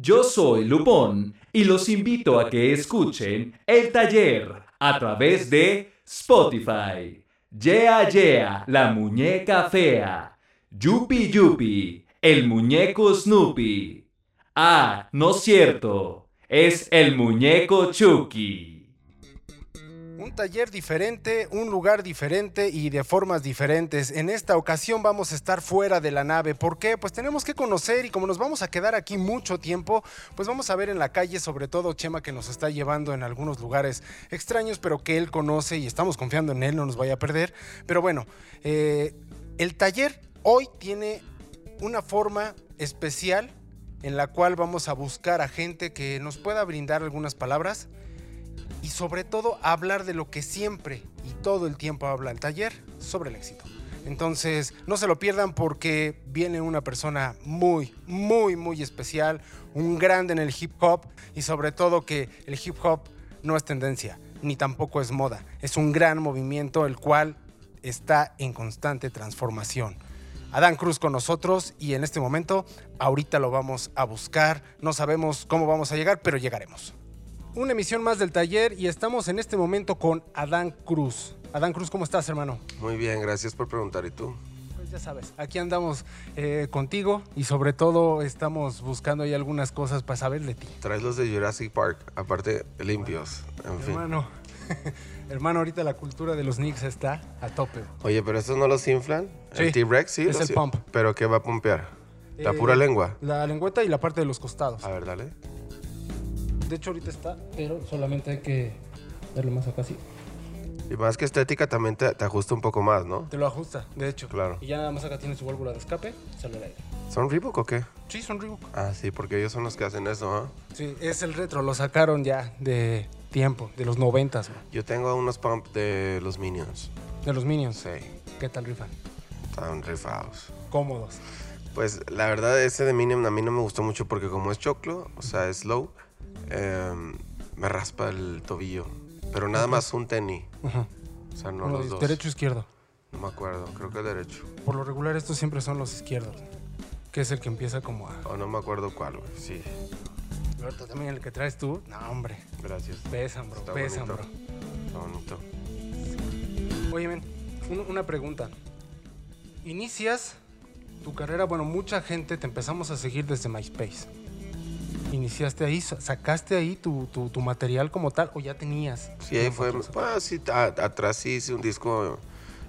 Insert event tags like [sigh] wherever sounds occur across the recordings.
Yo soy Lupón y los invito a que escuchen El Taller a través de Spotify. Yeah Yeah, la muñeca fea. Yupi Yupi, el muñeco Snoopy. Ah, no es cierto, es el muñeco Chucky. Un taller diferente, un lugar diferente y de formas diferentes. En esta ocasión vamos a estar fuera de la nave. ¿Por qué? Pues tenemos que conocer y como nos vamos a quedar aquí mucho tiempo, pues vamos a ver en la calle, sobre todo Chema que nos está llevando en algunos lugares extraños, pero que él conoce y estamos confiando en él, no nos vaya a perder. Pero bueno, eh, el taller hoy tiene una forma especial en la cual vamos a buscar a gente que nos pueda brindar algunas palabras y sobre todo hablar de lo que siempre y todo el tiempo habla el taller sobre el éxito. Entonces, no se lo pierdan porque viene una persona muy, muy, muy especial, un grande en el hip hop y sobre todo que el hip hop no es tendencia, ni tampoco es moda. Es un gran movimiento el cual está en constante transformación. Adán Cruz con nosotros y en este momento, ahorita lo vamos a buscar. No sabemos cómo vamos a llegar, pero llegaremos una emisión más del taller y estamos en este momento con Adán Cruz. Adán Cruz, ¿cómo estás, hermano? Muy bien, gracias por preguntar. ¿Y tú? Pues ya sabes, aquí andamos eh, contigo y sobre todo estamos buscando ahí algunas cosas para saber de ti. Traes los de Jurassic Park, aparte limpios, en fin. Hermano, [laughs] hermano, ahorita la cultura de los Knicks está a tope. Oye, pero estos no los inflan. el T-Rex sí. Es el pump. ¿Pero qué va a pumpear? ¿La pura eh, lengua? La lengüeta y la parte de los costados. A ver, dale. De hecho, ahorita está, pero solamente hay que darle más acá así. Y más que estética también te, ajusta un poco más, ¿no? Te lo ajusta, de hecho. Claro. Y ya nada más acá tiene su válvula de escape, sale el aire. ¿Son Reebok o qué? Sí, son Reebok. Ah, sí, porque ellos son los que hacen eso, ¿ah? Sí, es el retro, lo sacaron ya de tiempo, de los noventas. Yo tengo unos pump de los Minions. ¿De los Minions? Sí. ¿Qué tal rifan? Están rifados. Cómodos. Pues la verdad, ese de Minion a mí no me gustó mucho porque como es choclo, o sea, es low, Em, me raspa el tobillo. Pero nada más un tenis. O sea, no los dos. ¿Derecho o izquierdo? No me acuerdo, creo que derecho. Por lo regular estos siempre son los izquierdos. Que es el que empieza como a... Oh, no me acuerdo cuál, güey, sí. también el que traes tú. No, hombre. Gracias. Pesan, bro, pesan, bro. Está bonito. Oye, men, una pregunta. Inicias tu carrera, bueno, mucha gente te empezamos a seguir desde MySpace iniciaste ahí? ¿Sacaste ahí tu, material como tal o ya tenías? Sí, ahí fue. Pues, sí, atrás sí hice un disco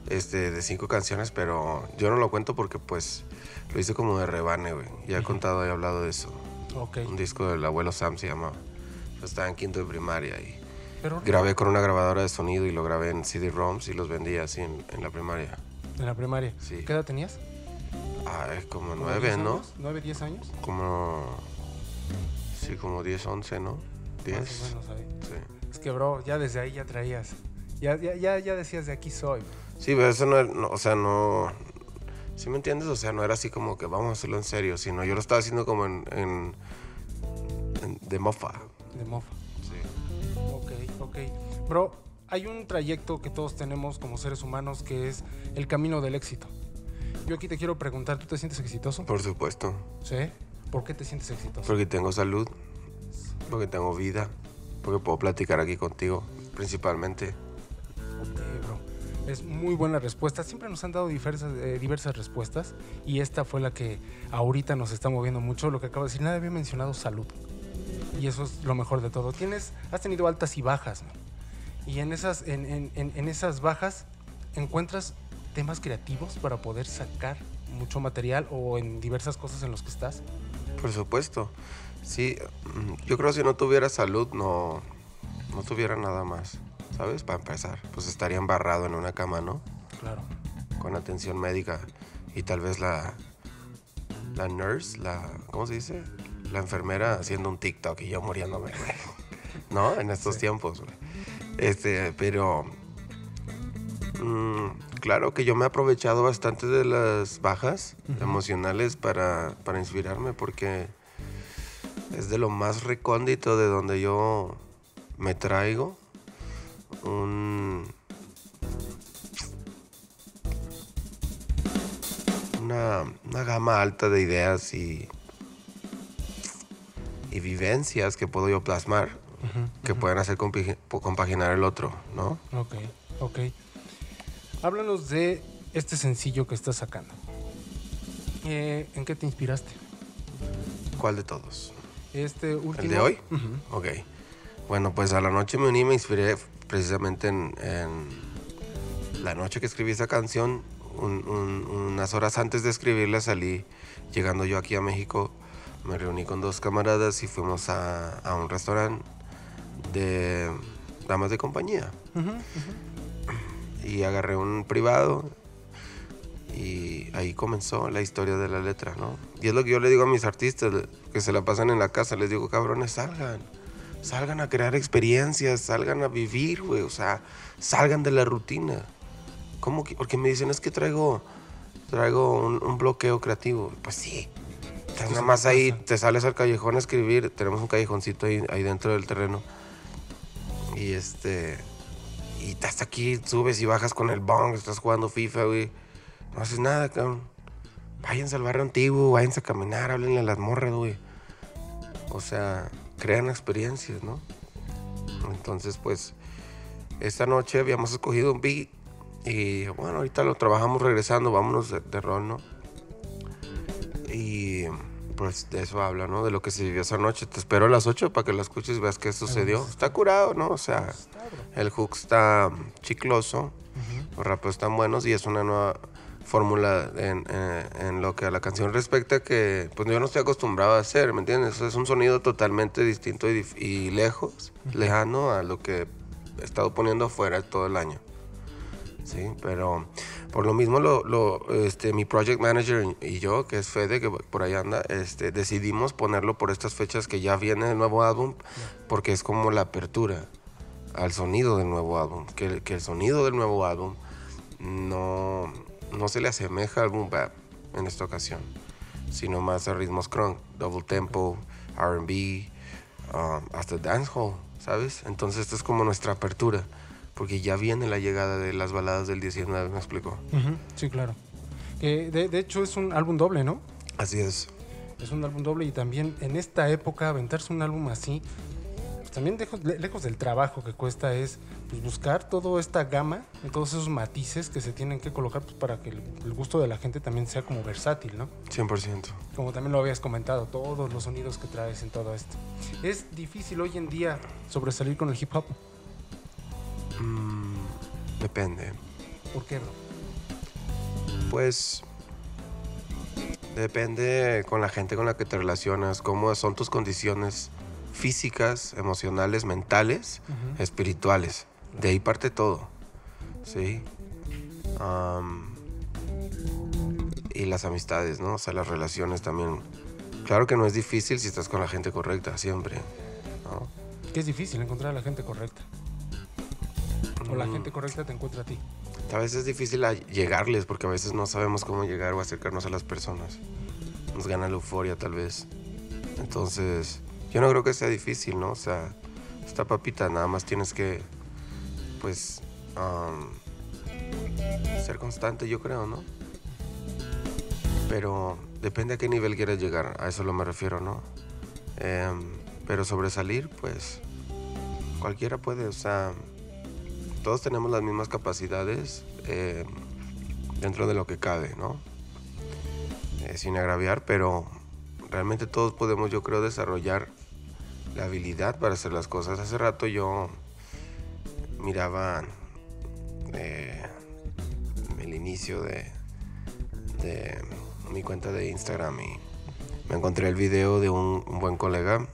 este, de cinco canciones, pero yo no lo cuento porque pues lo hice como de rebane, güey. Ya he contado, he hablado de eso. Okay. Un disco del abuelo Sam se llama. Estaba en quinto de primaria y grabé con una grabadora de sonido y lo grabé en CD-ROMs y los vendía así en, la primaria. ¿En la primaria? Sí. ¿Qué edad tenías? Ah, es como nueve, ¿no? ¿Nueve, diez años? Como Sí, como 10, 11, ¿no? 10. Sí. Es que, bro, ya desde ahí ya traías. Ya, ya, ya, decías de aquí soy. Sí, pero eso no, o sea, no. ¿Sí me entiendes? O sea, no era así como que vamos a hacerlo en serio, sino yo lo estaba haciendo como en. en, de mofa. De mofa. Sí. Ok, ok. Bro, hay un trayecto que todos tenemos como seres humanos que es el camino del éxito. Yo aquí te quiero preguntar, ¿tú te sientes exitoso? Por supuesto. ¿Sí? ¿Por qué te sientes exitoso? Porque tengo salud, porque tengo vida, porque puedo platicar aquí contigo, principalmente. Ok, bro. Es muy buena respuesta. Siempre nos han dado diversas, eh, diversas respuestas y esta fue la que ahorita nos está moviendo mucho. Lo que acabo de decir, nadie había mencionado salud. Y eso es lo mejor de todo. Tienes, has tenido altas y bajas, Y en esas, en, en, en esas bajas encuentras temas creativos para poder sacar mucho material o en diversas cosas en los que estás. Por supuesto. Sí, mm, yo creo que si no tuviera salud no, no tuviera nada más. ¿Sabes? Para empezar. Pues estaría embarrado en una cama, ¿no? Claro. Con atención médica. Y tal vez la, la nurse, la, ¿cómo se dice? La enfermera haciendo un TikTok y yo muriéndome, [laughs] ¿No? En estos tiempos, güey. Este, pero... Mmm, claro que yo me he aprovechado bastante de las bajas emocionales para, inspirarme porque es de lo más recóndito de donde yo me traigo un, una, gama alta de ideas y y vivencias que puedo yo plasmar que pueden hacer compaginar el otro, ¿no? Ok, ok. Háblanos de este sencillo que estás sacando. Eh, ¿En qué te inspiraste? ¿Cuál de todos? Este último. ¿El de hoy? Ujú. Ok. Bueno, pues a la noche me uní me inspiré precisamente en, en la noche que escribí esa canción. un- un- unas horas antes de escribirla salí, llegando yo aquí a México, me reuní con dos camaradas y fuimos a, a un restaurante de damas de compañía. Ujú. Y agarré un privado y ahí comenzó la historia de la letra, ¿no? Y es lo que yo le digo a mis artistas que se la pasan en la casa, les digo, cabrones, salgan, salgan a crear experiencias, salgan a vivir, güey, o sea, salgan de la rutina. ¿Cómo que? Porque me dicen, es que traigo, traigo un, un bloqueo creativo. Pues sí, estás nada más ahí, te sales al callejón a escribir, tenemos un callejoncito ahí, ahí dentro del terreno. Y este, y estás aquí, subes y bajas con el bong, estás jugando FIFA, güey. No haces nada, cabrón. Váyanse al barrio antiguo, váyanse a caminar, háblenle a las morras, güey. O sea, crean experiencias, ¿no? Entonces, pues, esta noche habíamos escogido un beat y bueno, ahorita lo trabajamos regresando, vámonos de, de rol, ¿no? Y pues de eso habla, ¿no? De lo que se vivió esa noche. Te espero a las 8 para que la escuches y veas qué sucedió. Está curado, ¿no? O sea, el hook está chicloso, los rapeos están buenos y es una nueva fórmula en, eh, en lo que a la canción respecta que pues yo no estoy acostumbrado a hacer, ¿me entiendes? Es un sonido totalmente distinto y lejos, lejano a lo que he estado poniendo afuera todo el año. Sí, pero por lo mismo lo, lo, este, mi project manager y yo, que es Fede, que por ahí anda, este, decidimos ponerlo por estas fechas que ya viene el nuevo álbum, porque es como la apertura al sonido del nuevo álbum, que, el- sonido del nuevo álbum no, no se le asemeja al boom bap en esta ocasión, sino más a ritmos crunk, double tempo, R&B, um, hasta dancehall, ¿sabes? Entonces esto es como nuestra apertura, porque ya viene la llegada de las baladas del 19, ¿me explico? Ujú, Sí, claro. Que de, de hecho es un álbum doble, ¿no? Así es. Es un álbum doble y también en esta época aventarse un álbum así, pues también lejos, le- lejos del trabajo que cuesta es pues, buscar toda esta gama, todos esos matices que se tienen que colocar pues, para que el, el gusto de la gente también sea como versátil, ¿no? 100%. Como también lo habías comentado, todos los sonidos que traes en todo esto. Es difícil hoy en día sobresalir con el hip hop. Mm, depende. ¿Por qué, bro? Pues depende con la gente con la que te relacionas, cómo son tus condiciones físicas, emocionales, mentales, espirituales. De ahí parte todo. ¿Sí? Y las amistades, ¿no? O sea, las relaciones también. Claro que no es difícil si estás con la gente correcta, siempre. ¿no? Que es difícil encontrar a la gente correcta. O la Mm. gente correcta te encuentra a ti. A veces es difícil llegarles porque a veces no sabemos cómo llegar o acercarnos a las personas. Nos gana la euforia tal vez. Entonces, yo no creo que sea difícil, ¿no? O sea, esta papita nada más tienes que, pues, ser constante, yo creo, ¿no? Pero depende a qué nivel quieras llegar, a eso lo me refiero, ¿no? Em, pero sobresalir, pues, cualquiera puede, o sea, todos tenemos las mismas capacidades eh, dentro de lo que cabe, ¿no? Eh, sin agraviar, pero realmente todos podemos, yo creo, desarrollar la habilidad para hacer las cosas. Hace rato yo miraba eh, el inicio de, mi cuenta de Instagram y me encontré el video de un, un buen colega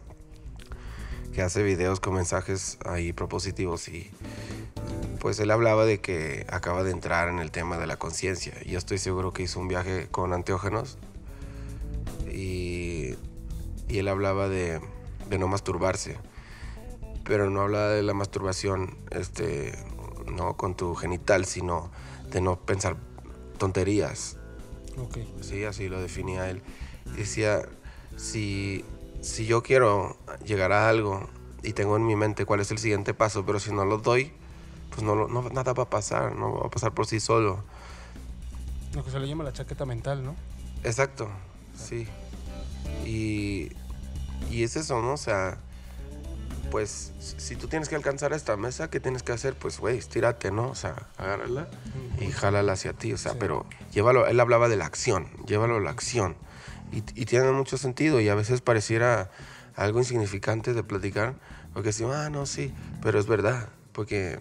que hace videos con mensajes ahí propositivos y pues él hablaba de que acaba de entrar en el tema de la conciencia. Yo estoy seguro que hizo un viaje con anteógenos y, y él hablaba de, de no masturbarse. Pero no hablaba de la masturbación este, no con tu genital, sino de no pensar tonterías. Ok. Sí, así lo definía él. Decía, si, si yo quiero llegar a algo y tengo en mi mente cuál es el siguiente paso, pero si no lo doy, pues no, no- nada va a pasar, no va a pasar por sí solo. Lo que se le llama la chaqueta mental, ¿no? Exacto, sí. Y y es eso, ¿no? O sea, pues si tú tienes que alcanzar esta mesa, ¿qué tienes que hacer? Pues, güey, estírate, ¿no? O sea, agárrala y jálala hacia ti, o sea, Sí. pero llévalo, él hablaba de la acción, llévalo a la acción. Y, y tiene mucho sentido y a veces pareciera algo insignificante de platicar, porque si, ah, no, sí, pero es verdad, porque,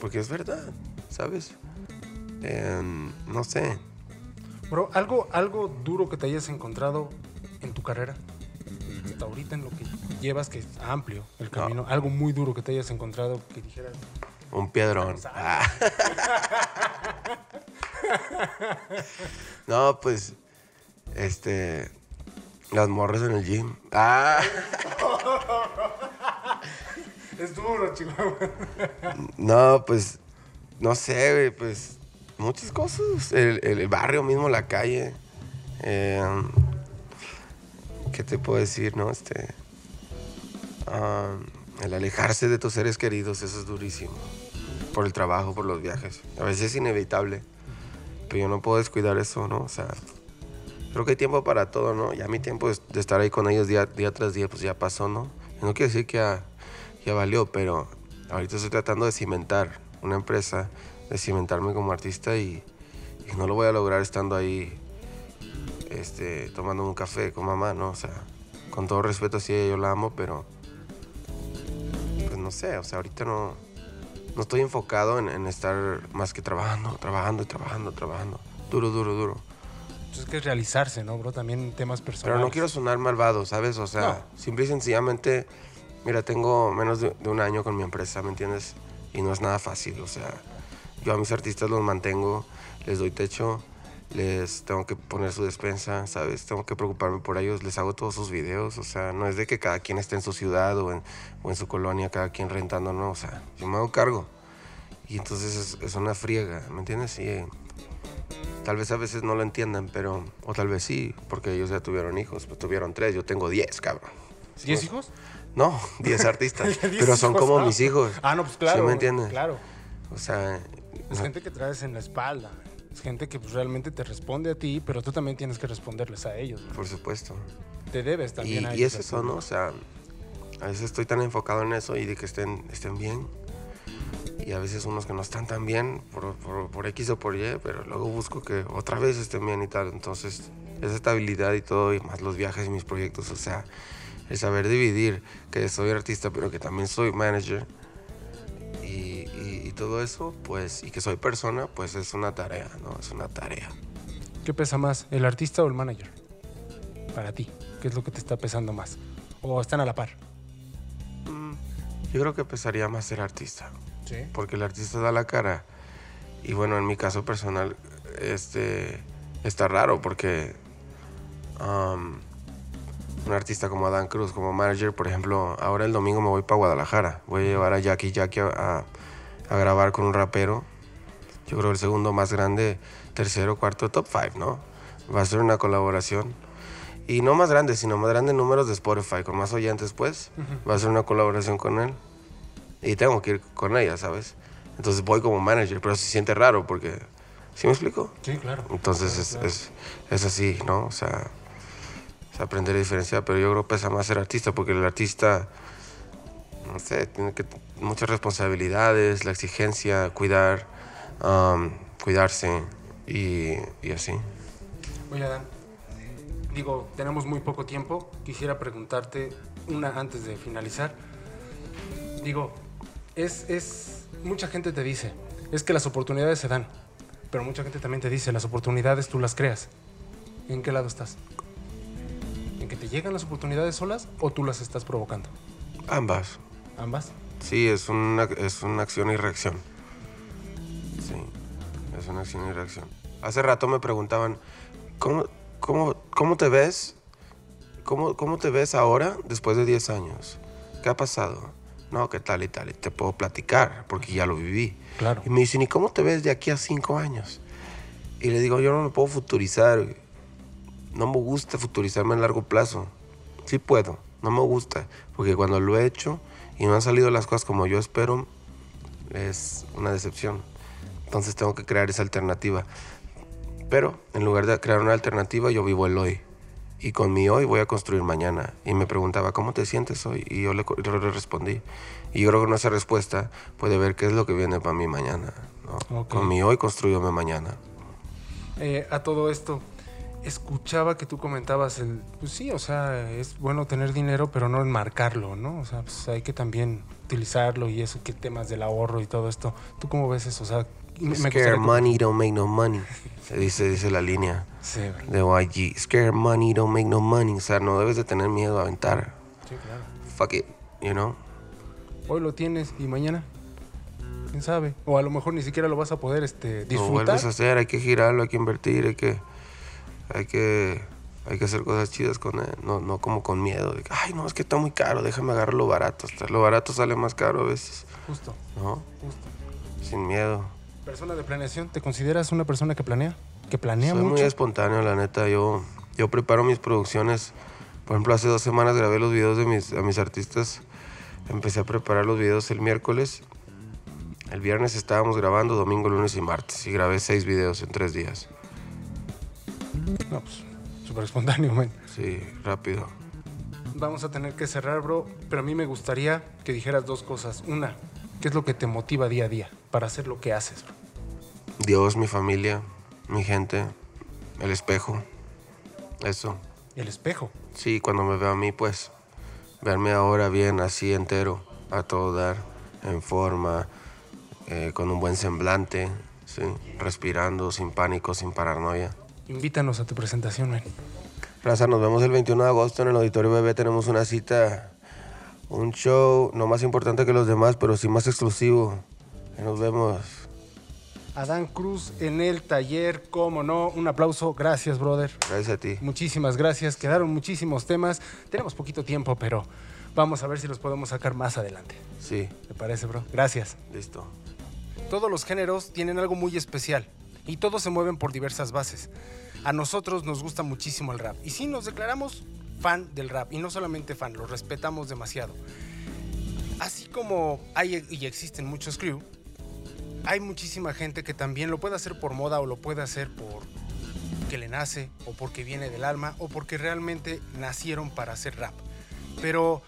porque es verdad, ¿sabes? Em, no sé, Bro, ¿algo, algo duro que te hayas encontrado en tu carrera. Hasta ahorita en lo que llevas, que es amplio el camino. Algo muy duro que te hayas encontrado que dijeras. Un piedrón. Ah. [laughs] no, pues, este, las morras en el gym. Ah, [laughs] Es duro, Chihuahua. no, pues, no sé, pues, muchas cosas. El, el- barrio mismo, la calle. Eh, ¿Qué te puedo decir, no? Este, ah, el alejarse de tus seres queridos, eso es durísimo. Por el trabajo, por los viajes. A veces es inevitable. Pero yo no puedo descuidar eso, ¿no? O sea, creo que hay tiempo para todo, ¿no? Ya mi tiempo de, estar ahí con ellos día, día tras día, pues ya pasó, ¿no? No quiere decir que ya, ya valió, pero ahorita estoy tratando de cimentar una empresa, de cimentarme como artista y, y no lo voy a lograr estando ahí, este, tomando un café con mamá, ¿no? O sea, con todo respeto, sí, yo la amo, pero pues no sé, o sea, ahorita no, no estoy enfocado en, en estar más que trabajando, trabajando y trabajando, trabajando. Duro, duro, duro. Entonces, que es realizarse, ¿no, bro? También temas personales. Pero no quiero sonar malvado, ¿sabes? O sea, No. simple y sencillamente, mira, tengo menos de, de un año con mi empresa, ¿me entiendes? Y no es nada fácil, o sea, yo a mis artistas los mantengo, les doy techo, les tengo que poner su despensa, ¿sabes? Tengo que preocuparme por ellos, les hago todos sus videos, o sea, no es de que cada quien esté en su ciudad o en, o en su colonia, cada quien rentando, no, o sea, yo me hago cargo. Y entonces es, es una friega, ¿me entiendes? Y eh, tal vez a veces no lo entiendan, pero, o tal vez sí, porque ellos ya tuvieron hijos, pues tuvieron tres, yo tengo diez, cabrón. ¿Diez hijos? No, [laughs] 10 artistas. [laughs] Pero son hijos, como mis hijos. Ah, no, pues claro. ¿Sí me entiendes? Claro. O sea, Es no- gente que traes en la espalda. Es gente que pues, realmente te responde a ti, pero tú también tienes que responderles a ellos. ¿no? por supuesto. Te debes Y, también a y ellos. es eso, ¿no? O sea, a veces estoy tan enfocado en eso y de que estén, estén bien. Y a veces unos que no están tan bien por, por, por X o por Y, pero luego busco que otra vez estén bien y tal. Entonces, esa estabilidad y todo, y más los viajes y mis proyectos, o sea, el saber dividir que soy artista, pero que también soy manager. Y, y- y todo eso, pues, y que soy persona, pues es una tarea, ¿no? Es una tarea. ¿Qué pesa más, el artista o el manager? Para ti, ¿qué es lo que te está pesando más? ¿O están a la par? Mm, Yo creo que pesaría más ser artista. Sí. porque el artista da la cara. Y bueno, en mi caso personal, este está raro porque um, un artista como Adán Cruz, como manager, por ejemplo, ahora el domingo me voy para Guadalajara. Voy a llevar a Jackie Jackie a, a- a grabar con un rapero. Yo creo el segundo más grande, tercero, cuarto, top five, ¿no? Va a ser una colaboración. Y no más grande, sino más grande en números de Spotify, con más oyentes, pues. Va a ser una colaboración con él. Y tengo que ir con ella, ¿sabes? Entonces voy como manager, pero se siente raro porque... ¿Sí me explico? Sí, claro. Entonces es, es, es así, ¿no? O sea, aprender a diferenciar, pero yo creo que pesa más ser artista porque el artista, no sé, tiene que muchas responsabilidades, la exigencia, cuidar, um, cuidarse y, y así. Oye, Adán, digo, tenemos muy poco tiempo. Quisiera preguntarte una antes de finalizar. Digo, es, es, mucha gente te dice, es que las oportunidades se dan, pero mucha gente también te dice, las oportunidades tú las creas. ¿En qué lado estás? ¿En que llegan las oportunidades solas o tú las estás provocando? Ambas. Ambas. Sí, es una, es una acción y reacción. Sí, es una acción y reacción. Hace rato me preguntaban, ¿cómo, cómo, cómo te ves? ¿Cómo, ¿Cómo te ves ahora después de 10 años? ¿Qué ha pasado? No, ¿qué tal y tal? Y te puedo platicar porque ya lo viví. Claro. Y me dicen, ¿y cómo te ves de aquí a 5 años? Y le digo, yo no me puedo futurizar. No me gusta futurizarme a largo plazo. Sí puedo, no me gusta. Porque cuando lo he hecho y no han salido las cosas como yo espero, es una decepción. Entonces tengo que crear esa alternativa. Pero en lugar de crear una alternativa, yo vivo el hoy. y con mi hoy voy a construir mañana. Y me preguntaba, ¿cómo te sientes hoy? Y yo le, co- yo le respondí. Y yo creo que con esa respuesta puede ver qué es lo que viene para mí mañana. ¿no? Con mi hoy construyo mi mañana. Eh, a todo esto, escuchaba que tú comentabas el, pues sí, o sea, es bueno tener dinero, pero no enmarcarlo, ¿no? O sea, pues hay que también utilizarlo y eso, que temas del ahorro y todo esto. ¿Tú cómo ves eso? O sea, me, Scare money don't make no money. Se dice, dice la línea Sí, de YG. Scare money don't make no money. O sea, no debes de tener miedo a aventar. Sí, claro. Fuck it, you know? Hoy lo tienes y mañana, quién sabe. O a lo mejor ni siquiera lo vas a poder este, Lo disfrutar. vuelves a hacer, hay que girarlo, hay que invertir, hay que, hay que, hay que hacer cosas chidas con él, no, no como con miedo. De, Ay, no, es que está muy caro, déjame agarrar lo barato. Hasta lo barato sale más caro a veces, Justo, ¿no? justo. Sin miedo. Persona de planeación, ¿te consideras una persona que planea? ¿Que planea Soy muy espontáneo, la neta. Yo, yo preparo mis producciones. Por ejemplo, hace dos semanas grabé los videos de mis, a mis artistas. Empecé a preparar los videos el miércoles. El viernes estábamos grabando, domingo, lunes y martes. Y grabé seis videos en tres días. No, pues, súper espontáneo, man. Sí, rápido. Vamos a tener que cerrar, bro, pero a mí me gustaría que dijeras dos cosas. Una, ¿qué es lo que te motiva día a día para hacer lo que haces, bro? Dios, mi familia, mi gente, el espejo. Eso. El espejo. Sí, cuando me veo a mí, pues, verme ahora bien, así entero, a todo dar, en forma, eh, con un buen semblante, sí, respirando, sin pánico, sin paranoia. Invítanos a tu presentación, man. Raza, nos vemos el 21 de agosto en el Auditorio Bebé. Tenemos una cita, un show no más importante que los demás, pero sí más exclusivo. Nos vemos. Adán Cruz en el taller, cómo no. Un aplauso. Gracias, brother. Gracias a ti. Muchísimas gracias. Quedaron muchísimos temas. Tenemos poquito tiempo, pero vamos a ver si los podemos sacar más adelante. Sí, ¿Te parece, bro? Gracias. listo. Todos los géneros tienen algo muy especial y todos se mueven por diversas bases. A nosotros nos gusta muchísimo el rap y sí nos declaramos fan del rap y no solamente fan, lo respetamos demasiado. Así como hay y existen muchos crew, hay muchísima gente que también lo puede hacer por moda o lo puede hacer por que le nace o porque viene del alma o porque realmente nacieron para hacer rap. Pero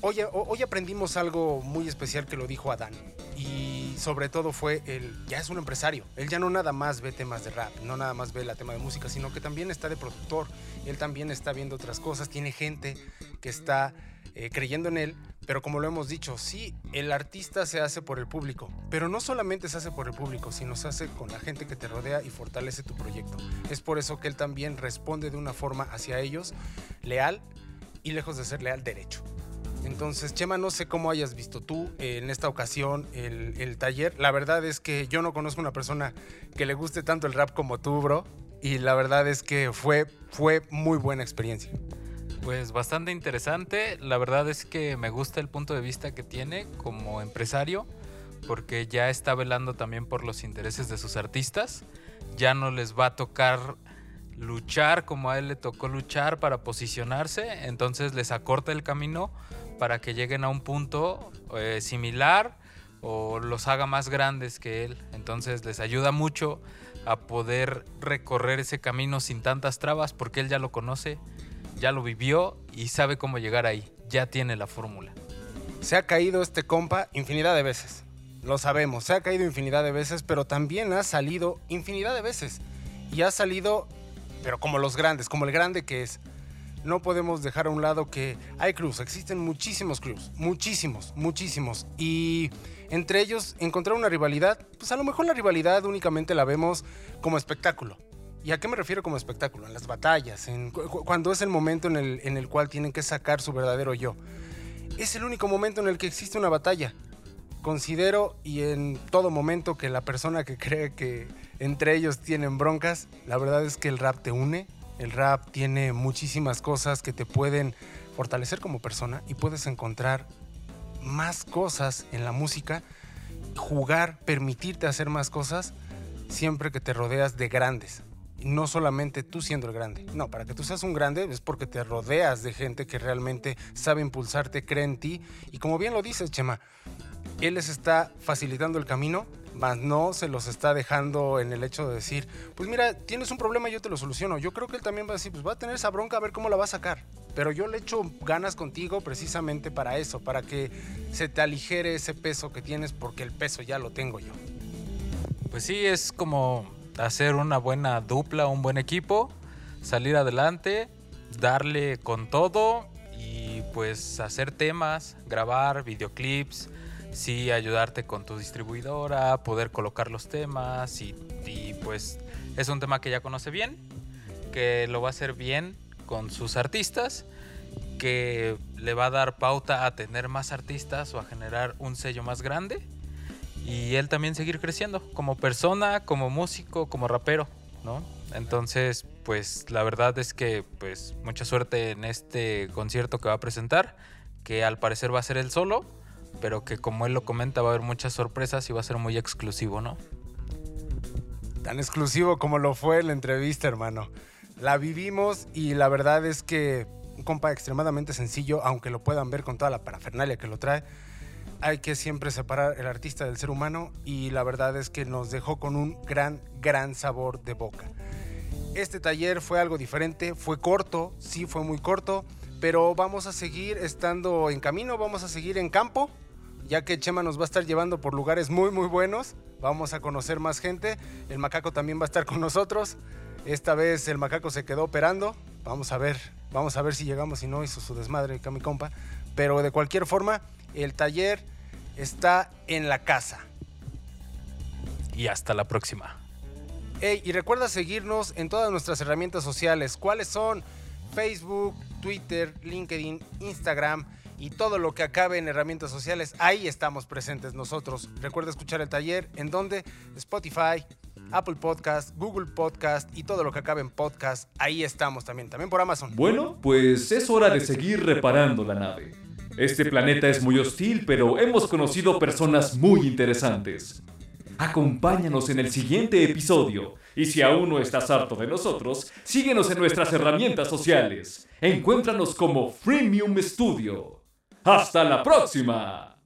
Hoy, hoy aprendimos algo muy especial que lo dijo Adán. Y sobre todo fue el. Ya es un empresario. Él ya no nada más ve temas de rap, no nada más ve la tema de música, sino que también está de productor. Él también está viendo otras cosas. Tiene gente que está eh, creyendo en él. Pero como lo hemos dicho, sí, el artista se hace por el público. Pero no solamente se hace por el público, sino se hace con la gente que te rodea y fortalece tu proyecto. Es por eso que él también responde de una forma hacia ellos leal y lejos de ser leal, derecho. Entonces, Chema, no sé cómo hayas visto tú eh, en esta ocasión el, el taller. La verdad es que yo no conozco una persona que le guste tanto el rap como tú, bro. Y la verdad es que fue, fue muy buena experiencia. Pues bastante interesante. La verdad es que me gusta el punto de vista que tiene como empresario, porque ya está velando también por los intereses de sus artistas. Ya no les va a tocar luchar como a él le tocó luchar para posicionarse, entonces les acorta el camino para que lleguen a un punto eh, similar o los haga más grandes que él. Entonces les ayuda mucho a poder recorrer ese camino sin tantas trabas porque él ya lo conoce, ya lo vivió y sabe cómo llegar ahí. Ya tiene la fórmula. Se ha caído este compa infinidad de veces. Lo sabemos, se ha caído infinidad de veces, pero también ha salido infinidad de veces. Y ha salido, pero como los grandes, como el grande que es. No podemos dejar a un lado que hay crews, existen muchísimos crews, muchísimos, muchísimos. Y entre ellos encontrar una rivalidad, pues a lo mejor la rivalidad únicamente la vemos como espectáculo. ¿Y a qué me refiero como espectáculo? En las batallas, en cu- cu- cuando es el momento en el, en el cual tienen que sacar su verdadero yo. Es el único momento en el que existe una batalla. Considero y en todo momento que la persona que cree que entre ellos tienen broncas, la verdad es que el rap te une. El rap tiene muchísimas cosas que te pueden fortalecer como persona y puedes encontrar más cosas en la música, jugar, permitirte hacer más cosas siempre que te rodeas de grandes. No solamente tú siendo el grande. No, para que tú seas un grande es porque te rodeas de gente que realmente sabe impulsarte, cree en ti. Y como bien lo dices, Chema, él les está facilitando el camino. Más no se los está dejando en el hecho de decir, pues mira, tienes un problema, yo te lo soluciono. Yo creo que él también va a decir, pues va a tener esa bronca a ver cómo la va a sacar. Pero yo le echo ganas contigo precisamente para eso, para que se te aligere ese peso que tienes, porque el peso ya lo tengo yo. Pues sí, es como hacer una buena dupla, un buen equipo, salir adelante, darle con todo y pues hacer temas, grabar videoclips, sí ayudarte con tu distribuidora, poder colocar los temas y, y, pues es un tema que ya conoce bien, que lo va a hacer bien con sus artistas, que le va a dar pauta a tener más artistas o a generar un sello más grande y él también seguir creciendo como persona, como músico, como rapero, ¿no? Entonces, pues la verdad es que pues mucha suerte en este concierto que va a presentar, que al parecer va a ser el solo, pero que como él lo comenta va a haber muchas sorpresas y va a ser muy exclusivo, ¿no? Tan exclusivo como lo fue la entrevista, hermano. La vivimos y la verdad es que un compa extremadamente sencillo, aunque lo puedan ver con toda la parafernalia que lo trae hay que siempre separar el artista del ser humano y la verdad es que nos dejó con un gran, gran sabor de boca. Este taller fue algo diferente, fue corto, sí fue muy corto, pero vamos a seguir estando en camino, vamos a seguir en campo, ya que Chema nos va a estar llevando por lugares muy, muy buenos, vamos a conocer más gente, el macaco también va a estar con nosotros, esta vez el macaco se quedó operando, vamos a ver, vamos a ver si llegamos y no hizo su desmadre acá mi compa, pero de cualquier forma el taller está en la casa. Y hasta la próxima. Hey, y recuerda seguirnos en todas nuestras herramientas sociales. ¿Cuáles son? Facebook, Twitter, LinkedIn, Instagram y todo lo que acabe en herramientas sociales. Ahí estamos presentes nosotros. Recuerda escuchar el taller en donde Spotify, Apple Podcast, Google Podcast y todo lo que acabe en podcast. Ahí estamos también, también por Amazon. Bueno, pues es hora de seguir reparando la nave. Este planeta es muy hostil, pero hemos conocido personas muy interesantes. Acompáñanos en el siguiente episodio. Y si aún no estás harto de nosotros, síguenos en nuestras herramientas sociales. Encuéntranos como Freemium Studio. ¡Hasta la próxima!